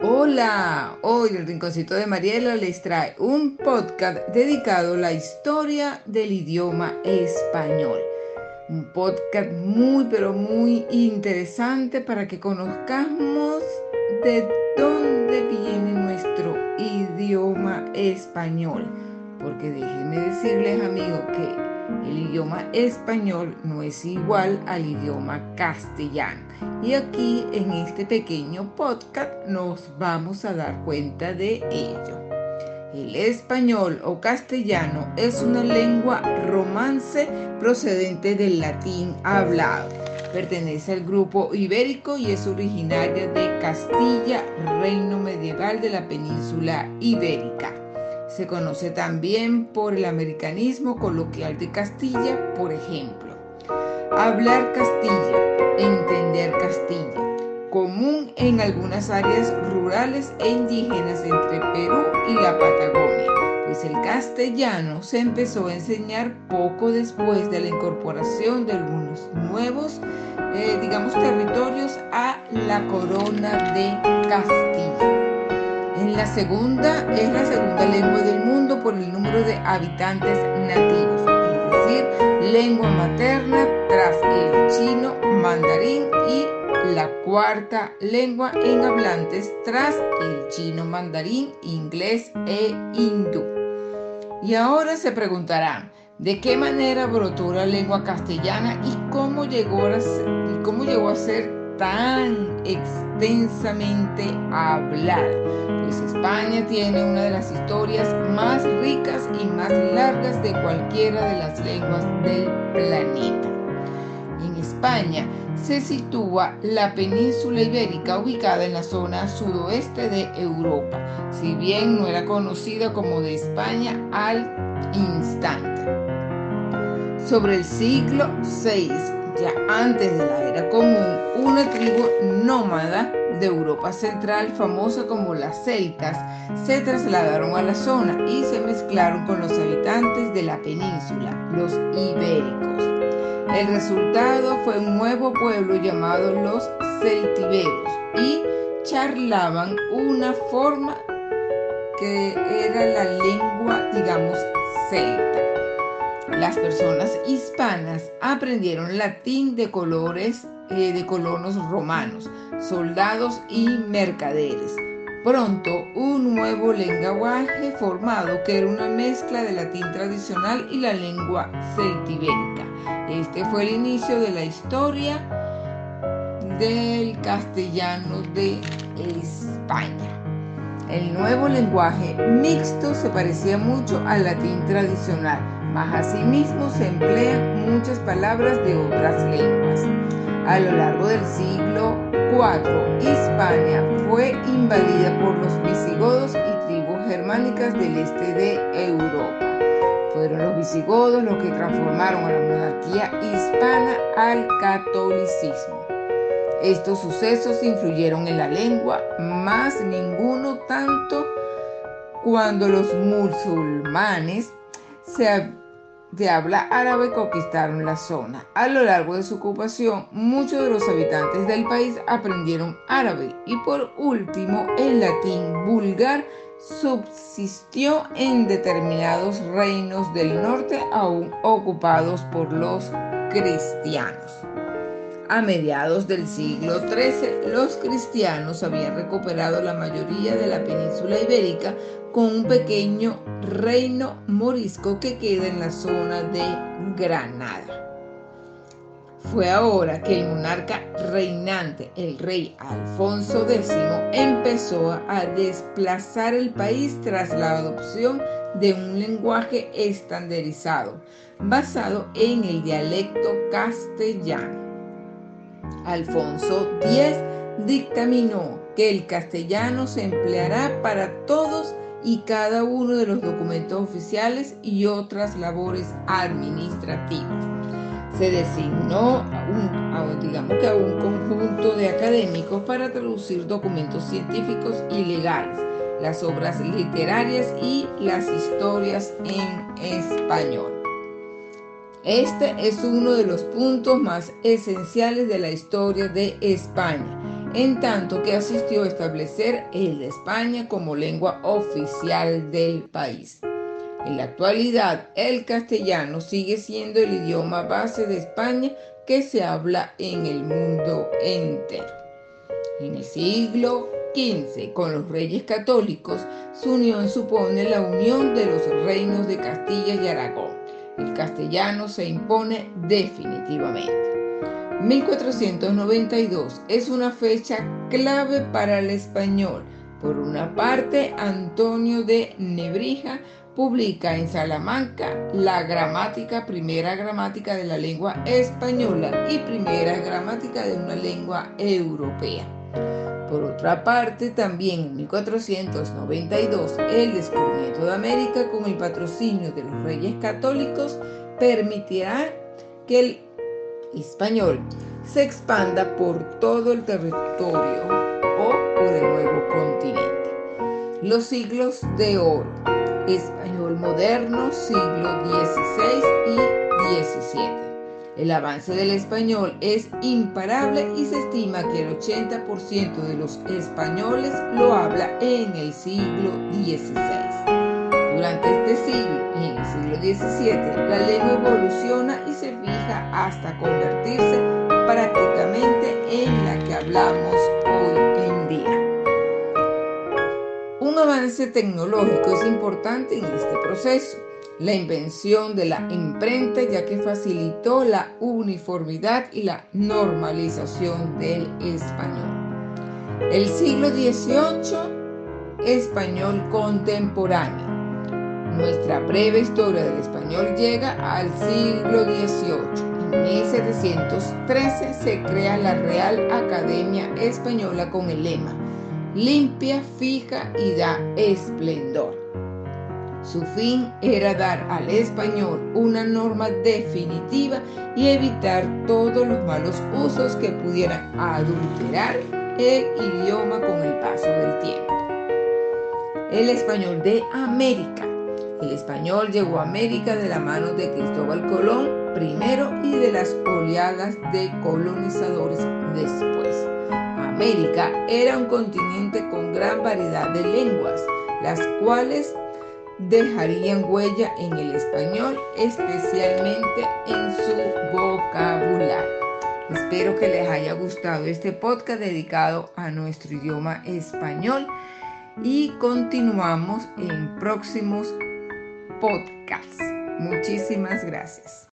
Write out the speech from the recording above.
Hola, hoy el Rinconcito de Mariela les trae un podcast dedicado a la historia del idioma español. Un podcast muy pero muy interesante para que conozcamos de dónde viene nuestro idioma español. Porque déjenme decirles amigos que el idioma español no es igual al idioma castellano. Y aquí en este pequeño podcast nos vamos a dar cuenta de ello. El español o castellano es una lengua romance procedente del latín hablado. Pertenece al grupo ibérico y es originaria de Castilla, reino medieval de la península ibérica. Se conoce también por el americanismo coloquial de Castilla, por ejemplo. Hablar Castilla, entender Castilla, común en algunas áreas rurales e indígenas entre Perú y la Patagonia, pues el castellano se empezó a enseñar poco después de la incorporación de algunos nuevos, eh, digamos, territorios a la corona de Castilla. La segunda es la segunda lengua del mundo por el número de habitantes nativos, es decir, lengua materna tras el chino mandarín y la cuarta lengua en hablantes tras el chino mandarín, inglés e hindú. Y ahora se preguntarán, ¿de qué manera brotó la lengua castellana y cómo llegó a y cómo llegó a ser tan extensamente hablada? Pues España tiene una de las historias más ricas y más largas de cualquiera de las lenguas del planeta. En España se sitúa la península ibérica ubicada en la zona sudoeste de Europa, si bien no era conocida como de España al instante. Sobre el siglo VI, ya antes de la era común, una tribu nómada de Europa Central, famosa como las celtas, se trasladaron a la zona y se mezclaron con los habitantes de la península, los ibéricos. El resultado fue un nuevo pueblo llamado los celtiberos y charlaban una forma que era la lengua, digamos, celta. Las personas hispanas aprendieron latín de colores eh, de colonos romanos, soldados y mercaderes. Pronto, un nuevo lenguaje formado que era una mezcla de latín tradicional y la lengua celtibérica. Este fue el inicio de la historia del castellano de España. El nuevo lenguaje mixto se parecía mucho al latín tradicional, mas asimismo se emplean muchas palabras de otras lenguas. A lo largo del siglo IV, Hispania fue invadida por los visigodos y tribus germánicas del este de Europa. Fueron los visigodos los que transformaron a la monarquía hispana al catolicismo. Estos sucesos influyeron en la lengua, más ninguno tanto cuando los musulmanes se habla árabe conquistaron la zona. A lo largo de su ocupación, muchos de los habitantes del país aprendieron árabe y por último el latín vulgar subsistió en determinados reinos del norte aún ocupados por los cristianos. A mediados del siglo XIII, los cristianos habían recuperado la mayoría de la península ibérica con un pequeño reino morisco que queda en la zona de Granada. Fue ahora que el monarca reinante, el rey Alfonso X, empezó a desplazar el país tras la adopción de un lenguaje estandarizado basado en el dialecto castellano. Alfonso X dictaminó que el castellano se empleará para todos y cada uno de los documentos oficiales y otras labores administrativas. Se designó un, digamos que a un conjunto de académicos para traducir documentos científicos y legales, las obras literarias y las historias en español. Este es uno de los puntos más esenciales de la historia de España. en tanto que asistió a establecer el de España como lengua oficial del país. En la actualidad, el castellano sigue siendo el idioma base de España que se habla en el mundo entero. En el siglo XV, con los reyes católicos, su unión supone la unión de los reinos de Castilla y Aragón. El castellano se impone definitivamente. 1492 es una fecha clave para el español. Por una parte, Antonio de Nebrija publica en Salamanca la gramática, primera gramática de la lengua española y primera gramática de una lengua europea. Por otra parte, también en 1492, el descubrimiento de América con el patrocinio de los reyes católicos permitirá que el español se expanda por todo el territorio o por el nuevo continente. Los siglos de oro, español moderno, siglo XVI y XVII. El avance del español es imparable y se estima que el 80% de los españoles lo habla en el siglo XVI. Durante este siglo y en el siglo XVII, la lengua evoluciona y se fija hasta convertirse prácticamente en la que hablamos hoy en día. Un avance tecnológico es importante en este proceso. La invención de la imprenta ya que facilitó la uniformidad y la normalización del español. El siglo XVIII, español contemporáneo. Nuestra breve historia del español llega al siglo XVIII. En 1713 se crea la Real Academia Española con el lema limpia, fija y da esplendor. Su fin era dar al español una norma definitiva y evitar todos los malos usos que pudieran adulterar el idioma con el paso del tiempo. El español de América el español llegó a América de la mano de Cristóbal Colón primero y de las oleadas de colonizadores después. América era un continente con gran variedad de lenguas, las cuales dejarían huella en el español, especialmente en su vocabulario. Espero que les haya gustado este podcast dedicado a nuestro idioma español y continuamos en próximos podcast. Muchísimas gracias.